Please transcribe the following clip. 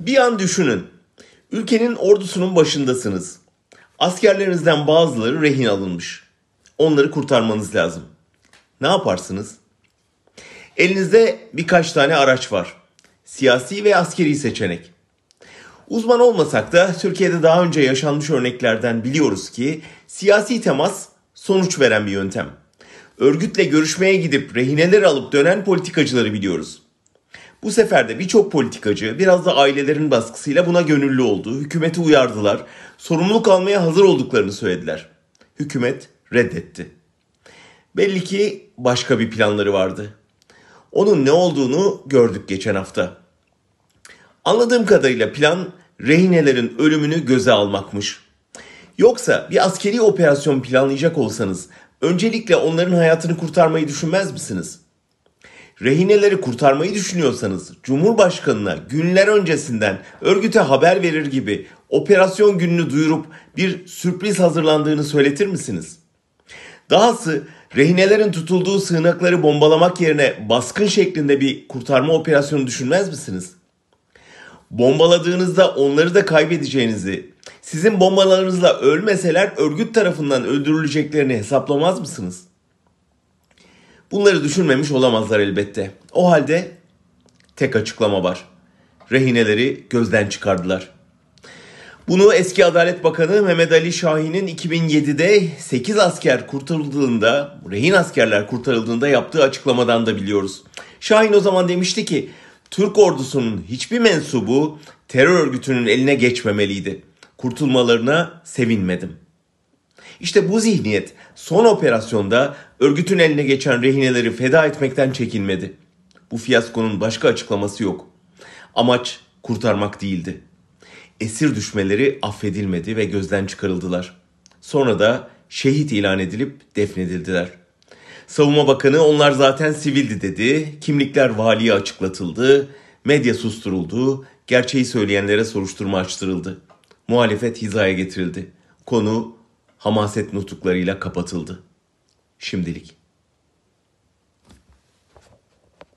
Bir an düşünün. Ülkenin ordusunun başındasınız. Askerlerinizden bazıları rehin alınmış. Onları kurtarmanız lazım. Ne yaparsınız? Elinizde birkaç tane araç var. Siyasi ve askeri seçenek. Uzman olmasak da Türkiye'de daha önce yaşanmış örneklerden biliyoruz ki siyasi temas sonuç veren bir yöntem. Örgütle görüşmeye gidip rehineleri alıp dönen politikacıları biliyoruz. Bu sefer de birçok politikacı biraz da ailelerin baskısıyla buna gönüllü oldu. Hükümeti uyardılar. Sorumluluk almaya hazır olduklarını söylediler. Hükümet reddetti. Belli ki başka bir planları vardı. Onun ne olduğunu gördük geçen hafta. Anladığım kadarıyla plan rehinelerin ölümünü göze almakmış. Yoksa bir askeri operasyon planlayacak olsanız öncelikle onların hayatını kurtarmayı düşünmez misiniz? Rehineleri kurtarmayı düşünüyorsanız Cumhurbaşkanına günler öncesinden örgüte haber verir gibi operasyon gününü duyurup bir sürpriz hazırlandığını söyletir misiniz? Dahası rehinelerin tutulduğu sığınakları bombalamak yerine baskın şeklinde bir kurtarma operasyonu düşünmez misiniz? Bombaladığınızda onları da kaybedeceğinizi, sizin bombalarınızla ölmeseler örgüt tarafından öldürüleceklerini hesaplamaz mısınız? Bunları düşünmemiş olamazlar elbette. O halde tek açıklama var. Rehineleri gözden çıkardılar. Bunu eski Adalet Bakanı Mehmet Ali Şahin'in 2007'de 8 asker kurtarıldığında, rehin askerler kurtarıldığında yaptığı açıklamadan da biliyoruz. Şahin o zaman demişti ki Türk ordusunun hiçbir mensubu terör örgütünün eline geçmemeliydi. Kurtulmalarına sevinmedim. İşte bu zihniyet son operasyonda örgütün eline geçen rehineleri feda etmekten çekinmedi. Bu fiyaskonun başka açıklaması yok. Amaç kurtarmak değildi. Esir düşmeleri affedilmedi ve gözden çıkarıldılar. Sonra da şehit ilan edilip defnedildiler. Savunma Bakanı onlar zaten sivildi dedi. Kimlikler valiye açıklatıldı. Medya susturuldu. Gerçeği söyleyenlere soruşturma açtırıldı. Muhalefet hizaya getirildi. Konu hamaset nutuklarıyla kapatıldı. Şimdilik.